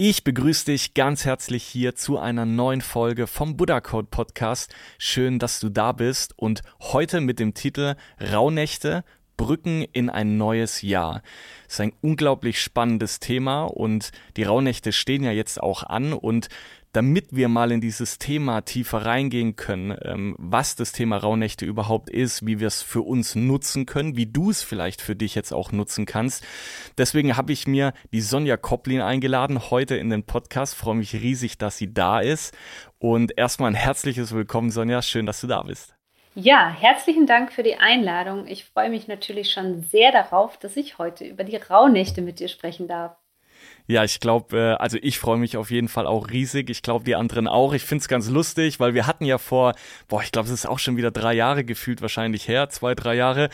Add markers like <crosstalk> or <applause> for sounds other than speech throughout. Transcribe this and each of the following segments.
Ich begrüße dich ganz herzlich hier zu einer neuen Folge vom Buddha Code Podcast. Schön, dass du da bist und heute mit dem Titel Rauhnächte Brücken in ein neues Jahr. Das ist ein unglaublich spannendes Thema und die Rauhnächte stehen ja jetzt auch an und damit wir mal in dieses Thema tiefer reingehen können, ähm, was das Thema Rauhnächte überhaupt ist, wie wir es für uns nutzen können, wie du es vielleicht für dich jetzt auch nutzen kannst. Deswegen habe ich mir die Sonja Koplin eingeladen heute in den Podcast. Freue mich riesig, dass sie da ist. Und erstmal ein herzliches Willkommen, Sonja. Schön, dass du da bist. Ja, herzlichen Dank für die Einladung. Ich freue mich natürlich schon sehr darauf, dass ich heute über die Rauhnächte mit dir sprechen darf. Ja, ich glaube, äh, also ich freue mich auf jeden Fall auch riesig. Ich glaube, die anderen auch. Ich finde es ganz lustig, weil wir hatten ja vor, boah, ich glaube, es ist auch schon wieder drei Jahre gefühlt wahrscheinlich her, zwei, drei Jahre,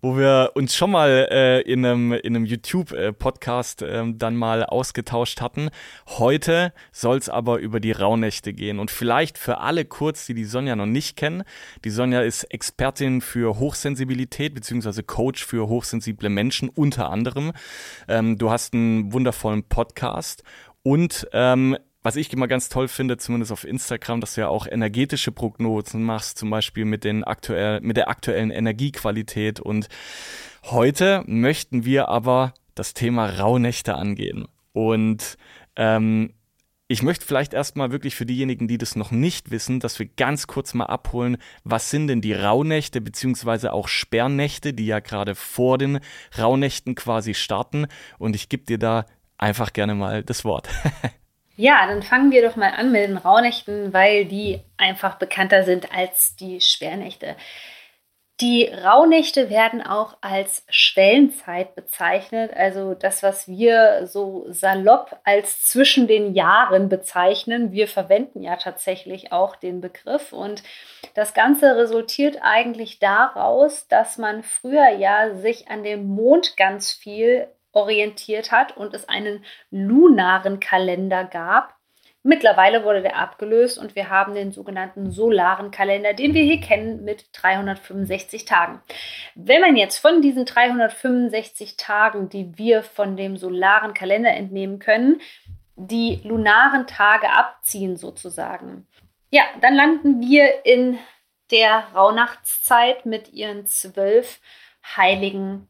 wo wir uns schon mal äh, in einem, in einem YouTube-Podcast äh, dann mal ausgetauscht hatten. Heute soll es aber über die Rauhnächte gehen. Und vielleicht für alle kurz, die die Sonja noch nicht kennen. Die Sonja ist Expertin für Hochsensibilität beziehungsweise Coach für hochsensible Menschen unter anderem. Ähm, du hast einen wundervollen Podcast Podcast. Und ähm, was ich immer ganz toll finde, zumindest auf Instagram, dass du ja auch energetische Prognosen machst, zum Beispiel mit, den aktuell, mit der aktuellen Energiequalität. Und heute möchten wir aber das Thema Rauhnächte angehen. Und ähm, ich möchte vielleicht erstmal wirklich für diejenigen, die das noch nicht wissen, dass wir ganz kurz mal abholen, was sind denn die Rauhnächte beziehungsweise auch Sperrnächte, die ja gerade vor den Rauhnächten quasi starten. Und ich gebe dir da einfach gerne mal das Wort. <laughs> ja, dann fangen wir doch mal an mit den Rauhnächten, weil die einfach bekannter sind als die Sperrnächte. Die Rauhnächte werden auch als Schwellenzeit bezeichnet, also das, was wir so salopp als zwischen den Jahren bezeichnen. Wir verwenden ja tatsächlich auch den Begriff und das Ganze resultiert eigentlich daraus, dass man früher ja sich an dem Mond ganz viel orientiert hat und es einen lunaren Kalender gab. Mittlerweile wurde der abgelöst und wir haben den sogenannten solaren Kalender, den wir hier kennen, mit 365 Tagen. Wenn man jetzt von diesen 365 Tagen, die wir von dem solaren Kalender entnehmen können, die lunaren Tage abziehen sozusagen, ja, dann landen wir in der Rauhnachtszeit mit ihren zwölf heiligen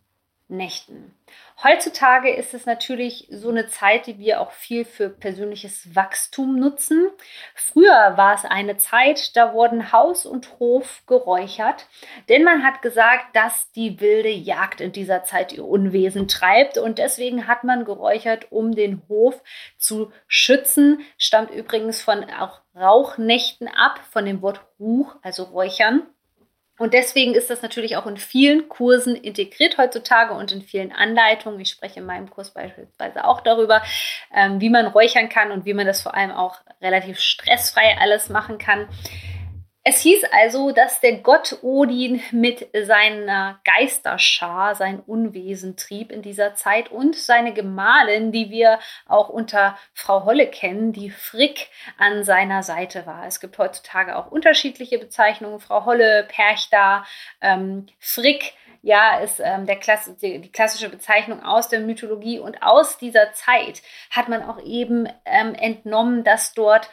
Nächten. Heutzutage ist es natürlich so eine Zeit, die wir auch viel für persönliches Wachstum nutzen. Früher war es eine Zeit, da wurden Haus und Hof geräuchert, denn man hat gesagt, dass die wilde Jagd in dieser Zeit ihr Unwesen treibt und deswegen hat man geräuchert, um den Hof zu schützen. Stammt übrigens von auch Rauchnächten ab, von dem Wort Ruch, also Räuchern. Und deswegen ist das natürlich auch in vielen Kursen integriert heutzutage und in vielen Anleitungen. Ich spreche in meinem Kurs beispielsweise auch darüber, ähm, wie man räuchern kann und wie man das vor allem auch relativ stressfrei alles machen kann. Es hieß also, dass der Gott Odin mit seiner Geisterschar sein Unwesen trieb in dieser Zeit und seine Gemahlin, die wir auch unter Frau Holle kennen, die Frick an seiner Seite war. Es gibt heutzutage auch unterschiedliche Bezeichnungen. Frau Holle, Perchta, ähm, Frick ja, ist ähm, der Klasse, die, die, klassische Bezeichnung aus der Mythologie. Und aus dieser Zeit hat man auch eben ähm, entnommen, dass dort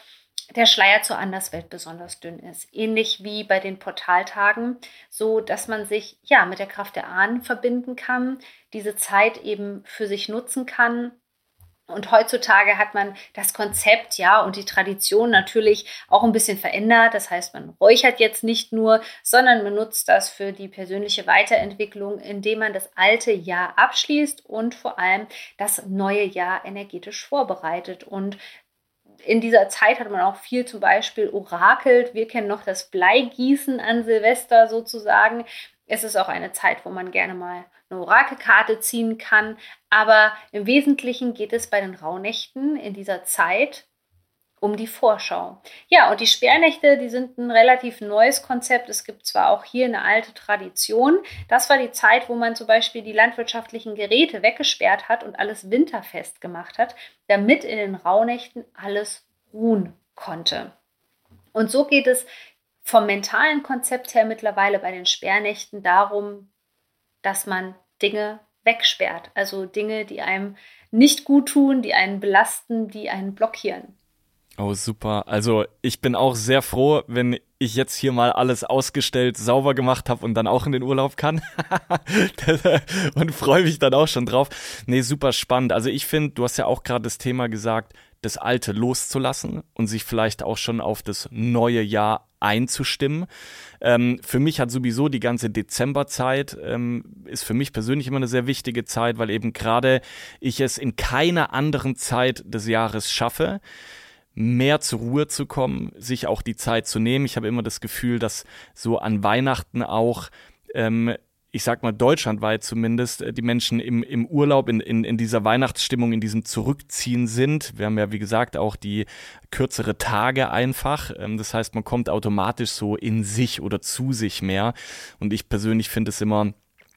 der Schleier zur Anderswelt besonders dünn ist. Ähnlich wie bei den Portaltagen, so dass man sich ja mit der Kraft der Ahnen verbinden kann, diese Zeit eben für sich nutzen kann Und heutzutage hat man das Konzept, ja, und die Tradition natürlich auch ein bisschen verändert. Das heißt, man räuchert jetzt nicht nur, sondern man nutzt das für die persönliche Weiterentwicklung, indem man das alte Jahr abschließt und vor allem das neue Jahr energetisch vorbereitet. Und in dieser Zeit hat man auch viel zum Beispiel orakelt. Wir kennen noch das Bleigießen an Silvester sozusagen. Es ist auch eine Zeit, wo man gerne mal eine Orakelkarte ziehen kann. Aber im Wesentlichen geht es bei den Rauhnächten in dieser Zeit um die Vorschau. Ja, und die Sperrnächte, die sind ein relativ neues Konzept. Es gibt zwar auch hier eine alte Tradition. Das war die Zeit, wo man zum Beispiel die landwirtschaftlichen Geräte weggesperrt hat und alles winterfest gemacht hat, damit in den Rauhnächten alles ruhen konnte. Und so geht es vom mentalen Konzept her mittlerweile bei den Sperrnächten darum, dass man Dinge wegsperrt. Also Dinge, die einem nicht gut tun, die einen belasten, die einen blockieren. Oh, super. Also ich bin auch sehr froh, wenn ich jetzt hier mal alles ausgestellt, sauber gemacht habe und dann auch in den Urlaub kann. <laughs> und freue mich dann auch schon drauf. Nee, super spannend. Also ich finde, du hast ja auch gerade das Thema gesagt, das Alte loszulassen und sich vielleicht auch schon auf das neue Jahr einzustimmen. Ähm, für mich hat sowieso die ganze Dezemberzeit, ähm, ist für mich persönlich immer eine sehr wichtige Zeit, weil eben gerade ich es in keiner anderen Zeit des Jahres schaffe, mehr zur Ruhe zu kommen, sich auch die Zeit zu nehmen. Ich habe immer das Gefühl, dass so an Weihnachten auch ähm, ich sag mal deutschlandweit zumindest, äh, die Menschen im, im Urlaub, in, in, in dieser Weihnachtsstimmung, in diesem Zurückziehen sind. Wir haben ja, wie gesagt, auch die kürzere Tage einfach. Ähm, das heißt, man kommt automatisch so in sich oder zu sich mehr. Und ich persönlich finde es immer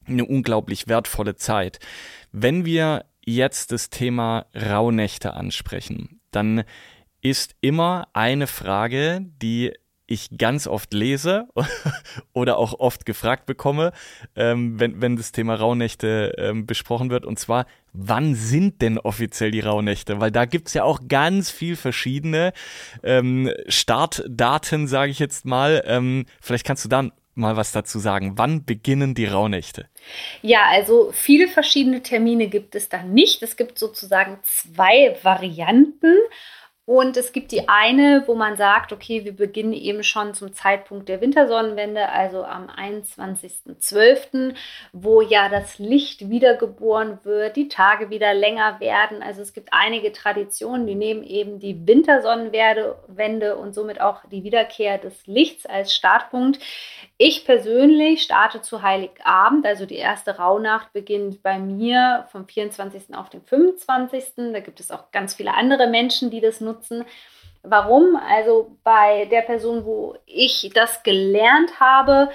eine unglaublich wertvolle Zeit. Wenn wir jetzt das Thema Rauhnächte ansprechen, dann ist immer eine Frage, die ich ganz oft lese <laughs> oder auch oft gefragt bekomme, ähm, wenn, wenn das Thema Rauhnächte ähm, besprochen wird. Und zwar, wann sind denn offiziell die Rauhnächte? Weil da gibt's ja auch ganz viel verschiedene ähm, Startdaten, sage ich jetzt mal. Ähm, vielleicht kannst du dann mal was dazu sagen. Wann beginnen die Rauhnächte? Ja, also viele verschiedene Termine gibt es da nicht. Es gibt sozusagen zwei Varianten. Und es gibt die eine, wo man sagt, okay, wir beginnen eben schon zum Zeitpunkt der Wintersonnenwende, also am 21.12., wo ja das Licht wiedergeboren wird, die Tage wieder länger werden. Also es gibt einige Traditionen, die nehmen eben die Wintersonnenwende und somit auch die Wiederkehr des Lichts als Startpunkt. Ich persönlich starte zu Heiligabend, also die erste Rauhnacht beginnt bei mir vom 24. auf den 25. Da gibt es auch ganz viele andere Menschen, die das nutzen. Warum? Also bei der Person, wo ich das gelernt habe,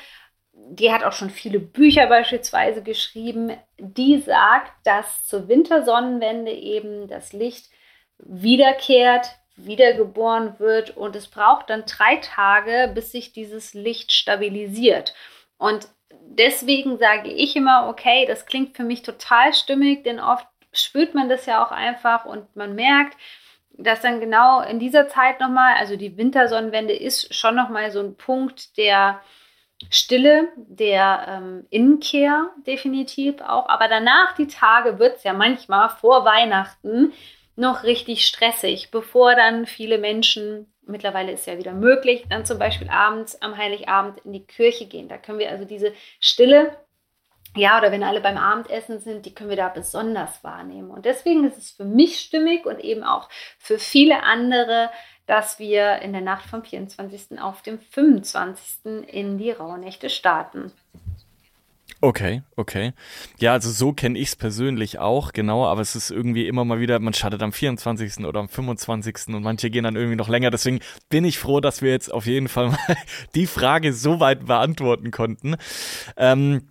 die hat auch schon viele Bücher beispielsweise geschrieben, die sagt, dass zur Wintersonnenwende eben das Licht wiederkehrt, wiedergeboren wird und es braucht dann drei Tage, bis sich dieses Licht stabilisiert. Und deswegen sage ich immer, okay, das klingt für mich total stimmig, denn oft spürt man das ja auch einfach und man merkt, dass dann genau in dieser Zeit nochmal, also die Wintersonnenwende ist schon nochmal so ein Punkt der Stille, der ähm, Innenkehr definitiv auch, aber danach die Tage wird es ja manchmal vor Weihnachten noch richtig stressig, bevor dann viele Menschen, mittlerweile ist ja wieder möglich, dann zum Beispiel abends am Heiligabend in die Kirche gehen. Da können wir also diese Stille, ja, oder wenn alle beim Abendessen sind, die können wir da besonders wahrnehmen. Und deswegen ist es für mich stimmig und eben auch für viele andere, dass wir in der Nacht vom 24. auf dem 25. in die Rauhnächte starten. Okay, okay. Ja, also so kenne ich es persönlich auch, genau, aber es ist irgendwie immer mal wieder, man startet am 24. oder am 25. und manche gehen dann irgendwie noch länger. Deswegen bin ich froh, dass wir jetzt auf jeden Fall <laughs> mal die Frage so weit beantworten konnten. Ähm,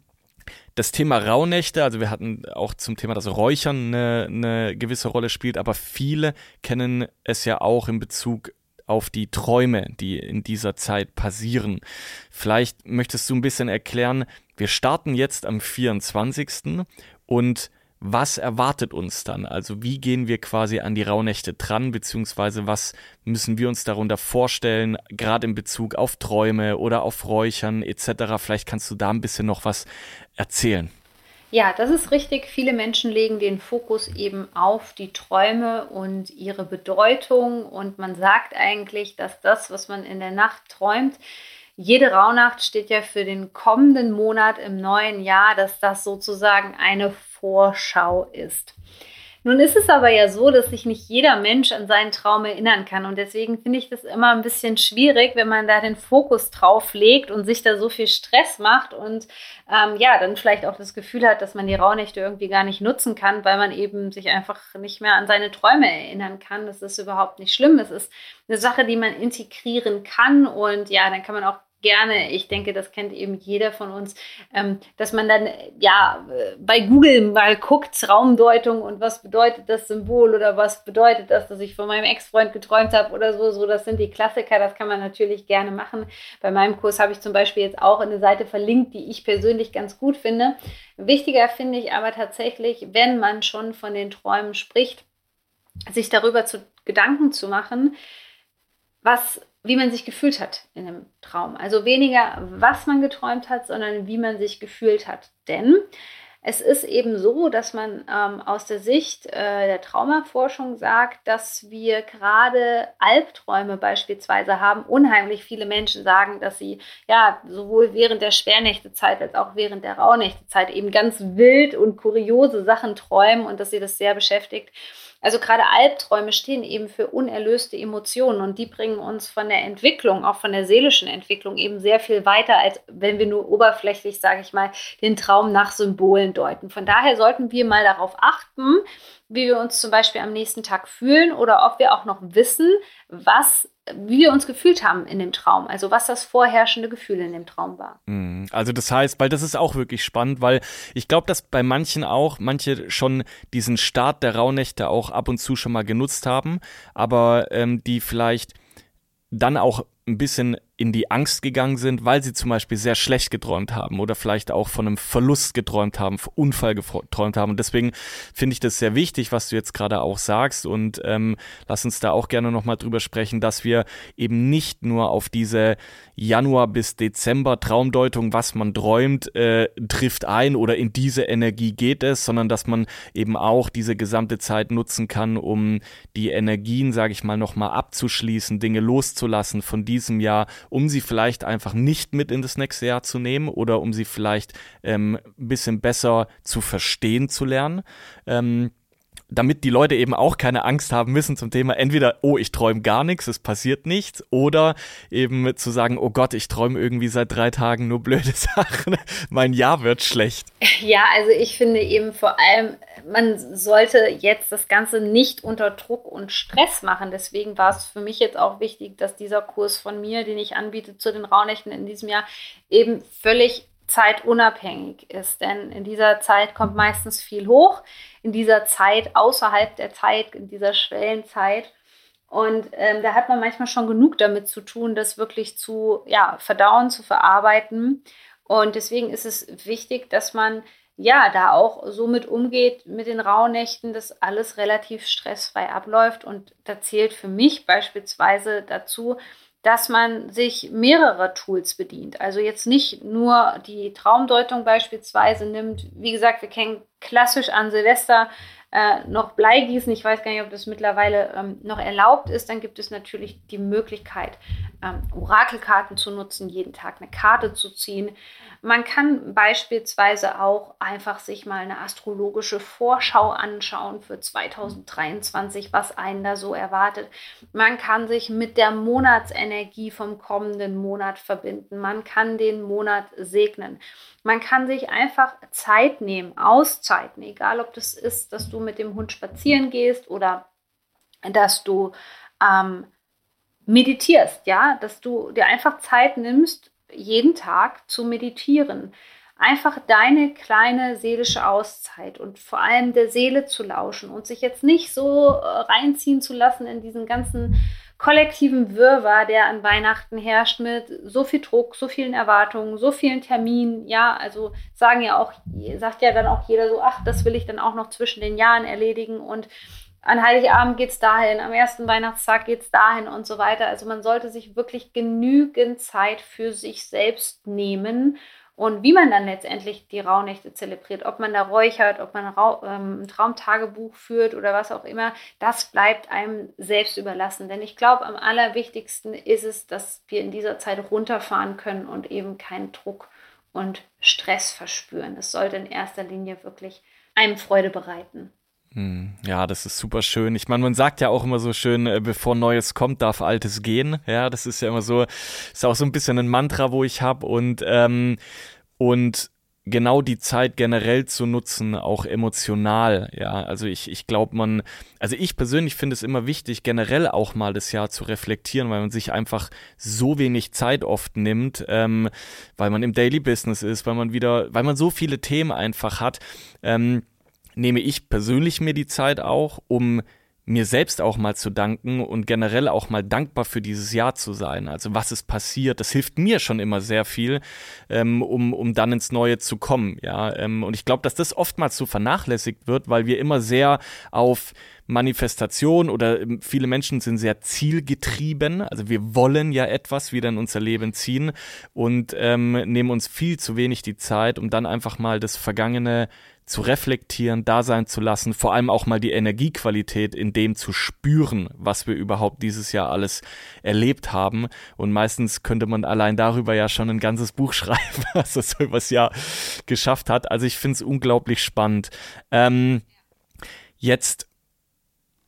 das Thema Rauhnächte, also wir hatten auch zum Thema, dass Räuchern eine, eine gewisse Rolle spielt, aber viele kennen es ja auch in Bezug auf die Träume, die in dieser Zeit passieren. Vielleicht möchtest du ein bisschen erklären, wir starten jetzt am 24. und was erwartet uns dann? Also wie gehen wir quasi an die Rauhnächte dran, beziehungsweise was müssen wir uns darunter vorstellen, gerade in Bezug auf Träume oder auf Räuchern etc. Vielleicht kannst du da ein bisschen noch was erzählen. Ja, das ist richtig. Viele Menschen legen den Fokus eben auf die Träume und ihre Bedeutung. Und man sagt eigentlich, dass das, was man in der Nacht träumt, jede Rauhnacht steht ja für den kommenden Monat im neuen Jahr, dass das sozusagen eine Vorschau ist. Nun ist es aber ja so, dass sich nicht jeder Mensch an seinen Traum erinnern kann. Und deswegen finde ich das immer ein bisschen schwierig, wenn man da den Fokus drauf legt und sich da so viel Stress macht und ähm, ja, dann vielleicht auch das Gefühl hat, dass man die Rauhnächte irgendwie gar nicht nutzen kann, weil man eben sich einfach nicht mehr an seine Träume erinnern kann. Das ist überhaupt nicht schlimm. Es ist eine Sache, die man integrieren kann und ja, dann kann man auch gerne, ich denke, das kennt eben jeder von uns, ähm, dass man dann ja bei Google mal guckt, Raumdeutung und was bedeutet das Symbol oder was bedeutet das, dass ich von meinem Ex-Freund geträumt habe oder so. So, das sind die Klassiker, das kann man natürlich gerne machen. Bei meinem Kurs habe ich zum Beispiel jetzt auch eine Seite verlinkt, die ich persönlich ganz gut finde. Wichtiger finde ich aber tatsächlich, wenn man schon von den Träumen spricht, sich darüber zu Gedanken zu machen, was wie man sich gefühlt hat in einem Traum. Also weniger, was man geträumt hat, sondern wie man sich gefühlt hat. Denn es ist eben so, dass man ähm, aus der Sicht äh, der Traumaforschung sagt, dass wir gerade Albträume beispielsweise haben. Unheimlich viele Menschen sagen, dass sie ja sowohl während der Sperrnächtezeit als auch während der Rauhnächtezeit eben ganz wild und kuriose Sachen träumen und dass sie das sehr beschäftigt. Also gerade Albträume stehen eben für unerlöste Emotionen und die bringen uns von der Entwicklung, auch von der seelischen Entwicklung eben sehr viel weiter, als wenn wir nur oberflächlich, sage ich mal, den Traum nach Symbolen deuten. Von daher sollten wir mal darauf achten, wie wir uns zum Beispiel am nächsten Tag fühlen oder ob wir auch noch wissen, was wie wir uns gefühlt haben in dem Traum, also was das vorherrschende Gefühl in dem Traum war. Mhm. Also das heißt, weil das ist auch wirklich spannend, weil ich glaube, dass bei manchen auch, manche schon diesen Start der Rauhnächte auch ab und zu schon mal genutzt haben, aber ähm, die vielleicht dann auch ein bisschen in die Angst gegangen sind, weil sie zum Beispiel sehr schlecht geträumt haben oder vielleicht auch von einem Verlust geträumt haben, Unfall geträumt haben. Und deswegen finde ich das sehr wichtig, was du jetzt gerade auch sagst. Und ähm, lass uns da auch gerne nochmal drüber sprechen, dass wir eben nicht nur auf diese Januar bis Dezember Traumdeutung, was man träumt, äh, trifft ein oder in diese Energie geht es, sondern dass man eben auch diese gesamte Zeit nutzen kann, um die Energien, sage ich mal, nochmal abzuschließen, Dinge loszulassen von diesem Jahr um sie vielleicht einfach nicht mit in das nächste Jahr zu nehmen oder um sie vielleicht ähm, ein bisschen besser zu verstehen zu lernen. Ähm, damit die Leute eben auch keine Angst haben müssen zum Thema entweder, oh, ich träume gar nichts, es passiert nichts, oder eben zu sagen, oh Gott, ich träume irgendwie seit drei Tagen nur blöde <laughs> Sachen, mein Jahr wird schlecht. Ja, also ich finde eben vor allem, man sollte jetzt das Ganze nicht unter Druck und Stress machen. Deswegen war es für mich jetzt auch wichtig, dass dieser Kurs von mir, den ich anbiete zu den Rauhnächten in diesem Jahr, eben völlig zeitunabhängig ist. Denn in dieser Zeit kommt meistens viel hoch, in dieser Zeit außerhalb der Zeit, in dieser Schwellenzeit. Und ähm, da hat man manchmal schon genug damit zu tun, das wirklich zu ja, verdauen, zu verarbeiten. Und deswegen ist es wichtig, dass man ja da auch so mit umgeht mit den Rauhnächten, dass alles relativ stressfrei abläuft. Und da zählt für mich beispielsweise dazu, dass man sich mehrerer Tools bedient. Also jetzt nicht nur die Traumdeutung beispielsweise nimmt. Wie gesagt, wir kennen klassisch an Silvester äh, noch Bleigießen. Ich weiß gar nicht, ob das mittlerweile ähm, noch erlaubt ist. Dann gibt es natürlich die Möglichkeit, ähm, Orakelkarten zu nutzen, jeden Tag eine Karte zu ziehen. Man kann beispielsweise auch einfach sich mal eine astrologische Vorschau anschauen für 2023, was einen da so erwartet. Man kann sich mit der Monatsenergie vom kommenden Monat verbinden. Man kann den Monat segnen. Man kann sich einfach Zeit nehmen, Auszeiten, egal ob das ist, dass du mit dem Hund spazieren gehst oder dass du ähm, meditierst, ja, dass du dir einfach Zeit nimmst, jeden Tag zu meditieren. Einfach deine kleine seelische Auszeit und vor allem der Seele zu lauschen und sich jetzt nicht so äh, reinziehen zu lassen in diesen ganzen kollektiven Wirrwarr, der an Weihnachten herrscht mit so viel Druck, so vielen Erwartungen, so vielen Terminen. Ja, also sagen ja auch, sagt ja dann auch jeder so, ach, das will ich dann auch noch zwischen den Jahren erledigen und an Heiligabend geht es dahin, am ersten Weihnachtstag geht es dahin und so weiter. Also man sollte sich wirklich genügend Zeit für sich selbst nehmen Und wie man dann letztendlich die Rauhnächte zelebriert, ob man da räuchert, ob man ähm, ein Traumtagebuch führt oder was auch immer, das bleibt einem selbst überlassen. Denn ich glaube, am allerwichtigsten ist es, dass wir in dieser Zeit runterfahren können und eben keinen Druck und Stress verspüren. Es sollte in erster Linie wirklich einem Freude bereiten. Hm, ja, das ist super schön. Ich meine, man sagt ja auch immer so schön, äh, bevor Neues kommt, darf Altes gehen. Ja, das ist ja immer so, ist auch so ein bisschen ein Mantra, wo ich habe und ähm, und genau die Zeit generell zu nutzen, auch emotional. Ja, also ich, ich glaube, man, also ich persönlich finde es immer wichtig, generell auch mal das Jahr zu reflektieren, weil man sich einfach so wenig Zeit oft nimmt, ähm, weil man im Daily Business ist, weil man wieder, weil man so viele Themen einfach hat. Ähm, nehme ich persönlich mir die Zeit auch, um mir selbst auch mal zu danken und generell auch mal dankbar für dieses Jahr zu sein. Also was ist passiert, das hilft mir schon immer sehr viel, ähm, um, um dann ins Neue zu kommen. Ja, ähm, und ich glaube, dass das oftmals so vernachlässigt wird, weil wir immer sehr auf Manifestation oder ähm, viele Menschen sind sehr zielgetrieben. Also wir wollen ja etwas wieder in unser Leben ziehen und ähm, nehmen uns viel zu wenig die Zeit, um dann einfach mal das Vergangene zu reflektieren, da sein zu lassen, vor allem auch mal die Energiequalität in dem zu spüren, was wir überhaupt dieses Jahr alles erlebt haben. Und meistens könnte man allein darüber ja schon ein ganzes Buch <laughs> schreiben, was das so übers Jahr geschafft hat. Also ich finde es unglaublich spannend. Ähm, jetzt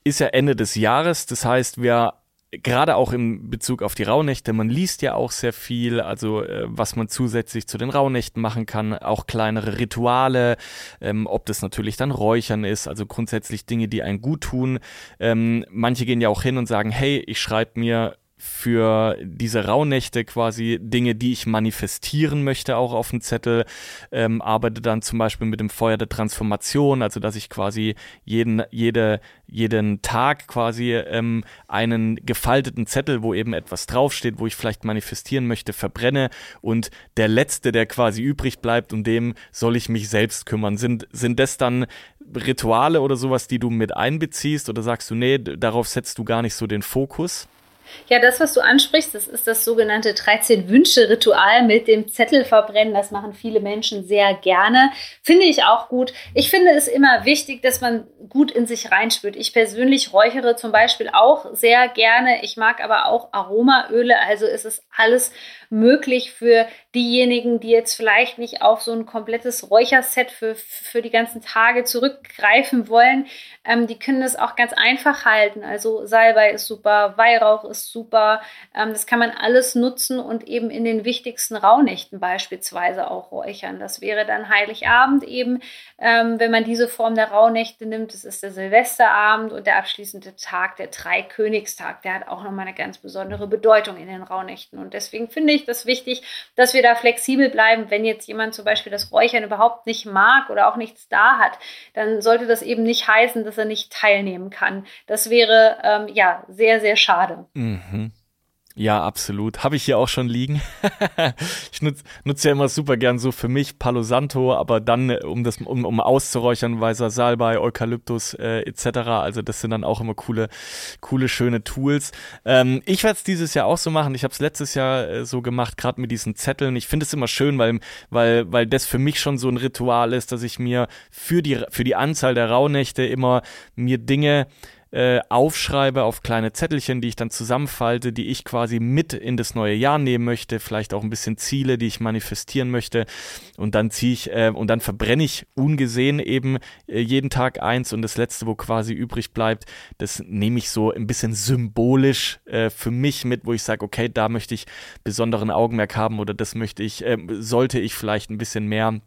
ist ja Ende des Jahres, das heißt, wir gerade auch im Bezug auf die Rauhnächte, man liest ja auch sehr viel, also äh, was man zusätzlich zu den Rauhnächten machen kann, auch kleinere Rituale, ähm, ob das natürlich dann Räuchern ist, also grundsätzlich Dinge, die einen gut tun. Ähm, manche gehen ja auch hin und sagen, hey, ich schreibe mir für diese Rauhnächte quasi Dinge, die ich manifestieren möchte, auch auf dem Zettel. Ähm, arbeite dann zum Beispiel mit dem Feuer der Transformation, also dass ich quasi jeden, jede, jeden Tag quasi ähm, einen gefalteten Zettel, wo eben etwas draufsteht, wo ich vielleicht manifestieren möchte, verbrenne und der letzte, der quasi übrig bleibt, um dem soll ich mich selbst kümmern. Sind, sind das dann Rituale oder sowas, die du mit einbeziehst oder sagst du, nee, darauf setzt du gar nicht so den Fokus? Ja, das, was du ansprichst, das ist das sogenannte 13-Wünsche-Ritual mit dem Zettel verbrennen. Das machen viele Menschen sehr gerne. Finde ich auch gut. Ich finde es immer wichtig, dass man gut in sich reinspürt. Ich persönlich räuchere zum Beispiel auch sehr gerne. Ich mag aber auch Aromaöle. Also ist es alles möglich für diejenigen, die jetzt vielleicht nicht auf so ein komplettes Räucherset für, für die ganzen Tage zurückgreifen wollen. Ähm, die können das auch ganz einfach halten. Also Salbei ist super, Weihrauch ist super. Ähm, das kann man alles nutzen und eben in den wichtigsten Rauhnächten beispielsweise auch räuchern. Das wäre dann Heiligabend eben, ähm, wenn man diese Form der Rauhnächte nimmt. Das ist der Silvesterabend und der abschließende Tag, der Dreikönigstag. Der hat auch nochmal eine ganz besondere Bedeutung in den Rauhnächten. Und deswegen finde ich das wichtig, dass wir da flexibel bleiben. Wenn jetzt jemand zum Beispiel das Räuchern überhaupt nicht mag oder auch nichts da hat, dann sollte das eben nicht heißen, dass er nicht teilnehmen kann. Das wäre ähm, ja sehr, sehr schade. Mhm. Ja, absolut. Habe ich hier auch schon liegen. <laughs> ich nutze nutz ja immer super gern so für mich Palo Santo, aber dann, äh, um das, um, um auszuräuchern, weißer Salbei, Eukalyptus äh, etc. Also das sind dann auch immer coole, coole, schöne Tools. Ähm, ich werde es dieses Jahr auch so machen. Ich habe es letztes Jahr äh, so gemacht, gerade mit diesen Zetteln. Ich finde es immer schön, weil, weil, weil das für mich schon so ein Ritual ist, dass ich mir für die, für die Anzahl der Rauhnächte immer mir Dinge äh, aufschreibe auf kleine Zettelchen, die ich dann zusammenfalte, die ich quasi mit in das neue Jahr nehmen möchte, vielleicht auch ein bisschen Ziele, die ich manifestieren möchte. Und dann ziehe ich äh, und dann verbrenne ich ungesehen eben äh, jeden Tag eins und das letzte, wo quasi übrig bleibt, das nehme ich so ein bisschen symbolisch äh, für mich mit, wo ich sage, okay, da möchte ich besonderen Augenmerk haben oder das möchte ich, äh, sollte ich vielleicht ein bisschen mehr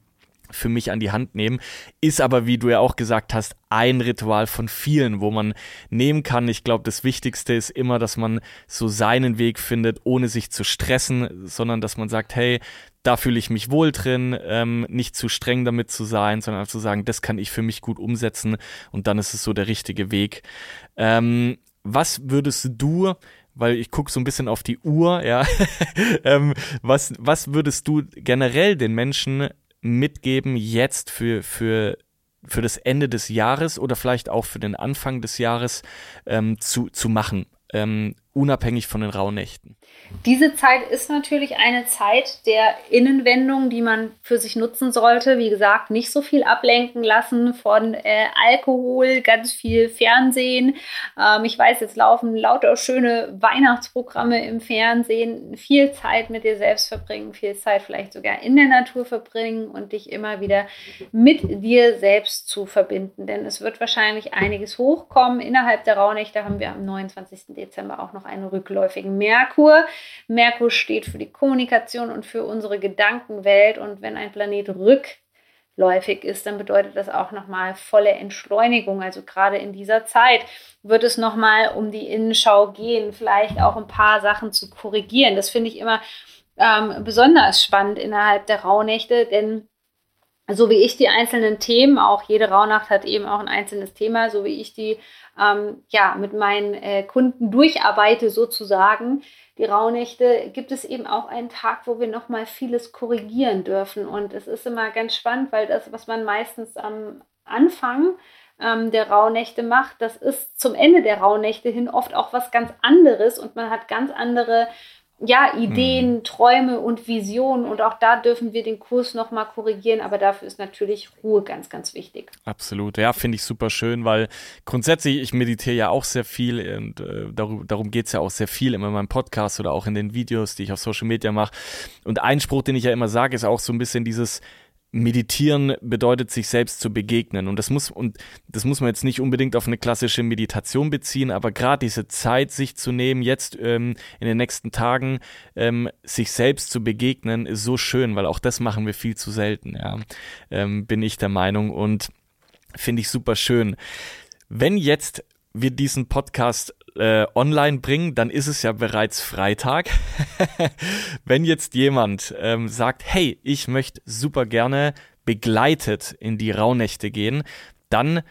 für mich an die Hand nehmen. Ist aber, wie du ja auch gesagt hast, ein Ritual von vielen, wo man nehmen kann. Ich glaube, das Wichtigste ist immer, dass man so seinen Weg findet, ohne sich zu stressen, sondern dass man sagt, hey, da fühle ich mich wohl drin, ähm, nicht zu streng damit zu sein, sondern zu sagen, das kann ich für mich gut umsetzen und dann ist es so der richtige Weg. Ähm, was würdest du weil ich gucke so ein bisschen auf die Uhr, ja. <laughs> ähm, was, was würdest du generell den Menschen mitgeben jetzt für, für, für das Ende des Jahres oder vielleicht auch für den Anfang des Jahres ähm, zu, zu machen? Ähm, unabhängig von den Rauhnächten? Diese Zeit ist natürlich eine Zeit der Innenwendung, die man für sich nutzen sollte. Wie gesagt, nicht so viel ablenken lassen von äh, Alkohol, ganz viel Fernsehen. Ähm, ich weiß, jetzt laufen lauter schöne Weihnachtsprogramme im Fernsehen. Viel Zeit mit dir selbst verbringen, viel Zeit vielleicht sogar in der Natur verbringen und dich immer wieder mit dir selbst zu verbinden. Denn es wird wahrscheinlich einiges hochkommen. Innerhalb der Rauhnächte haben wir am 29. Dezember auch noch einen rückläufigen Merkur. Merkur steht für die Kommunikation und für unsere Gedankenwelt. Und wenn ein Planet rückläufig ist, dann bedeutet das auch nochmal volle Entschleunigung. Also gerade in dieser Zeit wird es nochmal um die Innenschau gehen, vielleicht auch ein paar Sachen zu korrigieren. Das finde ich immer ähm, besonders spannend innerhalb der Rauhnächte, denn so wie ich die einzelnen Themen, auch jede Rauhnacht hat eben auch ein einzelnes Thema, so wie ich die ähm, ja, mit meinen äh, Kunden durcharbeite sozusagen, die Rauhnächte, gibt es eben auch einen Tag, wo wir nochmal vieles korrigieren dürfen. Und es ist immer ganz spannend, weil das, was man meistens am Anfang ähm, der Rauhnächte macht, das ist zum Ende der Rauhnächte hin oft auch was ganz anderes und man hat ganz andere ja, Ideen, mhm. Träume und Visionen. Und auch da dürfen wir den Kurs nochmal korrigieren, aber dafür ist natürlich Ruhe ganz, ganz wichtig. Absolut, ja, finde ich super schön, weil grundsätzlich, ich meditiere ja auch sehr viel und äh, darum, darum geht es ja auch sehr viel immer in meinem Podcast oder auch in den Videos, die ich auf Social Media mache. Und ein Spruch, den ich ja immer sage, ist auch so ein bisschen dieses, Meditieren bedeutet, sich selbst zu begegnen. Und das muss, und das muss man jetzt nicht unbedingt auf eine klassische Meditation beziehen, aber gerade diese Zeit, sich zu nehmen, jetzt ähm, in den nächsten Tagen, ähm, sich selbst zu begegnen, ist so schön, weil auch das machen wir viel zu selten, ja. Ähm, bin ich der Meinung und finde ich super schön. Wenn jetzt wir diesen Podcast äh, online bringen, dann ist es ja bereits Freitag. <laughs> Wenn jetzt jemand ähm, sagt, hey, ich möchte super gerne begleitet in die Rauhnächte gehen, dann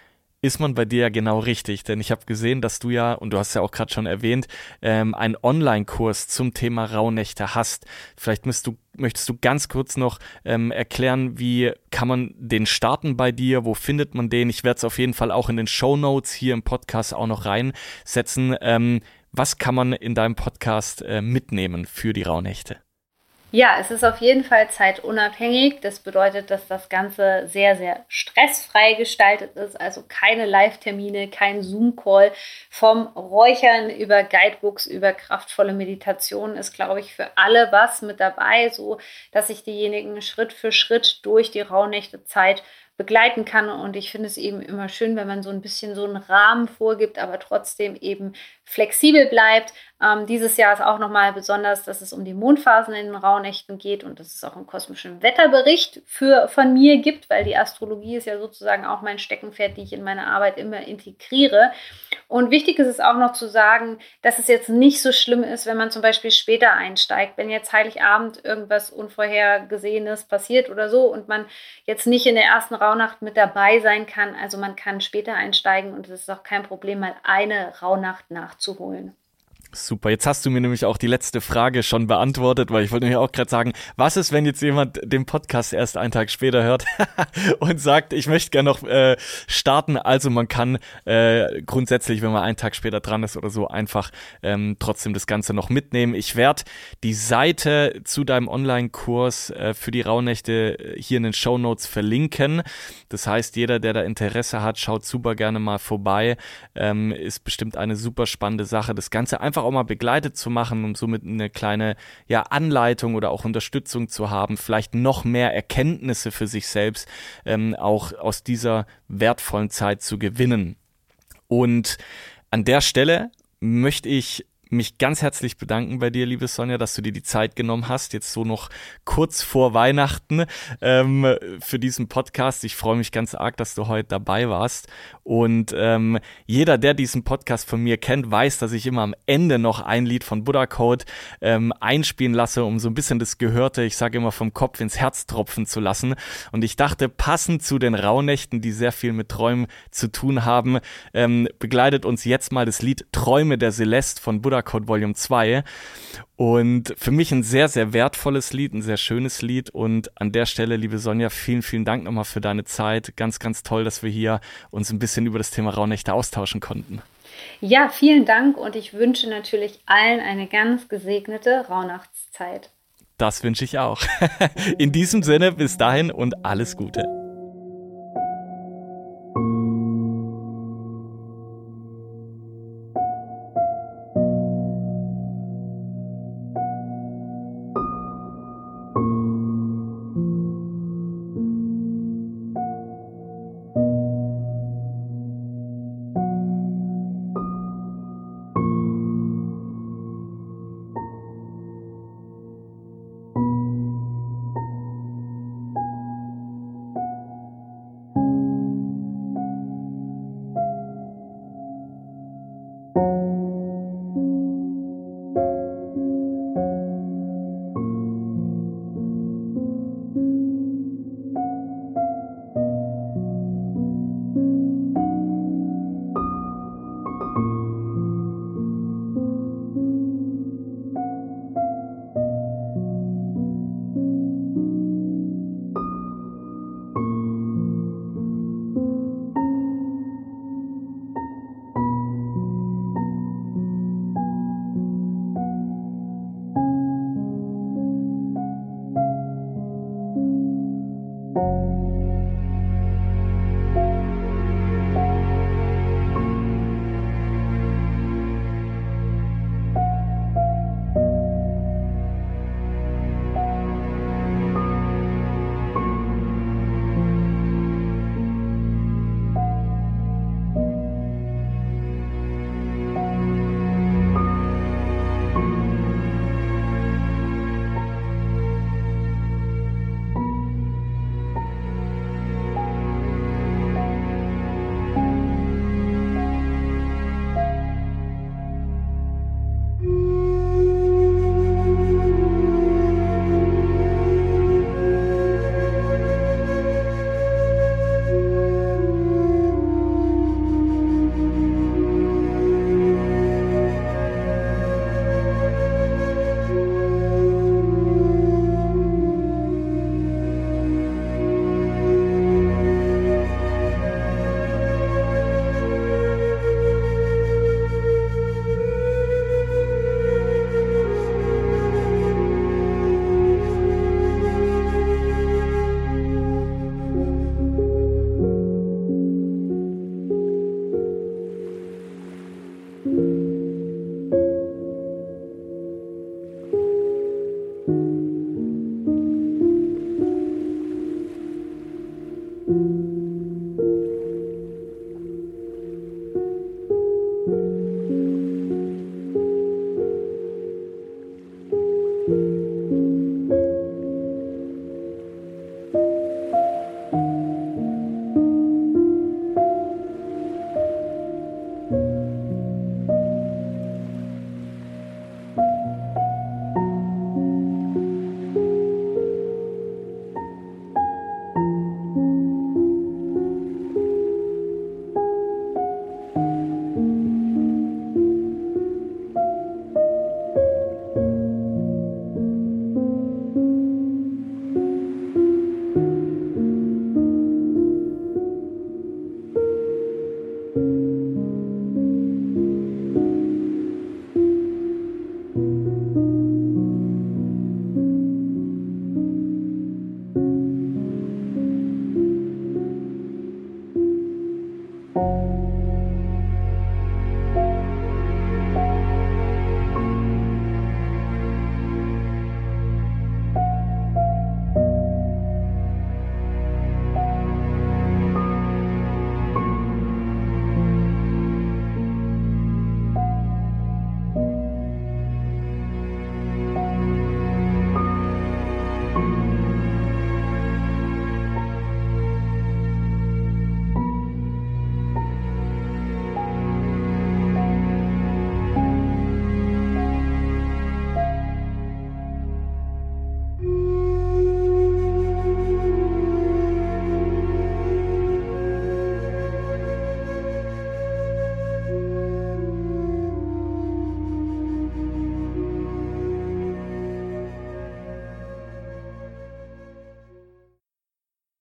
ist man bei dir ja genau richtig, denn ich habe gesehen, dass du ja, und du hast ja auch gerade schon erwähnt, ähm, einen Online-Kurs zum Thema Rauhnächte hast. Vielleicht du, möchtest du ganz kurz noch ähm, erklären, wie kann man den starten bei dir, wo findet man den? Ich werde es auf jeden Fall auch in den Show Notes hier im Podcast auch noch reinsetzen. Ähm, was kann man in deinem Podcast äh, mitnehmen für die Rauhnächte? Ja, es ist auf jeden Fall zeitunabhängig. Das bedeutet, dass das Ganze sehr, sehr stressfrei gestaltet ist. Also keine Live-Termine, kein Zoom-Call. Vom Räuchern über Guidebooks, über kraftvolle Meditationen ist, glaube ich, für alle was mit dabei, so dass sich diejenigen Schritt für Schritt durch die Rauhnächte Zeit begleiten kann. Und ich finde es eben immer schön, wenn man so ein bisschen so einen Rahmen vorgibt, aber trotzdem eben flexibel bleibt. Ähm, dieses Jahr ist auch nochmal besonders, dass es um die Mondphasen in den Rauhnächten geht und dass es auch einen kosmischen Wetterbericht für, von mir gibt, weil die Astrologie ist ja sozusagen auch mein Steckenpferd, die ich in meine Arbeit immer integriere. Und wichtig ist es auch noch zu sagen, dass es jetzt nicht so schlimm ist, wenn man zum Beispiel später einsteigt. Wenn jetzt Heiligabend irgendwas Unvorhergesehenes passiert oder so und man jetzt nicht in der ersten Rauhnacht mit dabei sein kann, also man kann später einsteigen und es ist auch kein Problem, mal eine Rauhnacht nachzuholen. Super, jetzt hast du mir nämlich auch die letzte Frage schon beantwortet, weil ich wollte mir auch gerade sagen, was ist, wenn jetzt jemand den Podcast erst einen Tag später hört <laughs> und sagt, ich möchte gerne noch äh, starten. Also man kann äh, grundsätzlich, wenn man einen Tag später dran ist oder so, einfach ähm, trotzdem das Ganze noch mitnehmen. Ich werde die Seite zu deinem Online-Kurs äh, für die Rauhnächte äh, hier in den Show Notes verlinken. Das heißt, jeder, der da Interesse hat, schaut super gerne mal vorbei. Ähm, ist bestimmt eine super spannende Sache. Das Ganze einfach einfach auch mal begleitet zu machen, um somit eine kleine ja, Anleitung oder auch Unterstützung zu haben, vielleicht noch mehr Erkenntnisse für sich selbst ähm, auch aus dieser wertvollen Zeit zu gewinnen. Und an der Stelle möchte ich mich ganz herzlich bedanken bei dir, liebe Sonja, dass du dir die Zeit genommen hast, jetzt so noch kurz vor Weihnachten ähm, für diesen Podcast. Ich freue mich ganz arg, dass du heute dabei warst. Und ähm, jeder, der diesen Podcast von mir kennt, weiß, dass ich immer am Ende noch ein Lied von Buddha Code ähm, einspielen lasse, um so ein bisschen das Gehörte, ich sage immer, vom Kopf ins Herz tropfen zu lassen. Und ich dachte, passend zu den Rauhnächten, die sehr viel mit Träumen zu tun haben, ähm, begleitet uns jetzt mal das Lied Träume der Celeste von Buddha Code Volume 2. Und für mich ein sehr, sehr wertvolles Lied, ein sehr schönes Lied. Und an der Stelle, liebe Sonja, vielen, vielen Dank nochmal für deine Zeit. Ganz, ganz toll, dass wir hier uns ein bisschen über das Thema Rauhnächte austauschen konnten. Ja, vielen Dank und ich wünsche natürlich allen eine ganz gesegnete Rauhnachtszeit. Das wünsche ich auch. <laughs> In diesem Sinne, bis dahin und alles Gute.